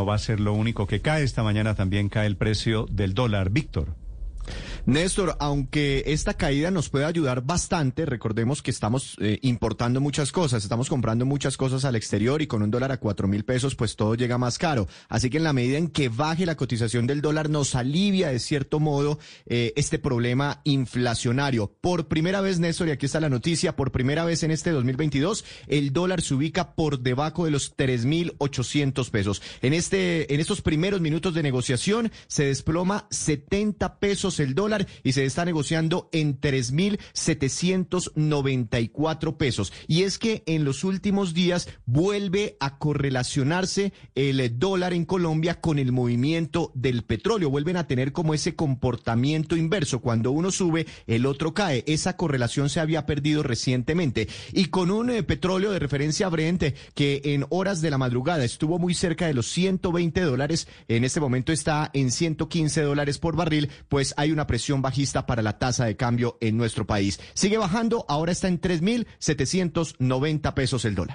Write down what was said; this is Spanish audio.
No va a ser lo único que cae. Esta mañana también cae el precio del dólar. Víctor. Néstor, aunque esta caída nos puede ayudar bastante, recordemos que estamos eh, importando muchas cosas, estamos comprando muchas cosas al exterior y con un dólar a cuatro mil pesos, pues todo llega más caro. Así que en la medida en que baje la cotización del dólar, nos alivia de cierto modo eh, este problema inflacionario. Por primera vez, Néstor, y aquí está la noticia, por primera vez en este 2022, el dólar se ubica por debajo de los tres mil ochocientos pesos. En este, en estos primeros minutos de negociación, se desploma 70 pesos el dólar y se está negociando en 3.794 pesos. Y es que en los últimos días vuelve a correlacionarse el dólar en Colombia con el movimiento del petróleo. Vuelven a tener como ese comportamiento inverso. Cuando uno sube, el otro cae. Esa correlación se había perdido recientemente. Y con un eh, petróleo de referencia Brent que en horas de la madrugada estuvo muy cerca de los 120 dólares, en este momento está en 115 dólares por barril, pues hay una presión bajista para la tasa de cambio en nuestro país. Sigue bajando, ahora está en 3.790 pesos el dólar.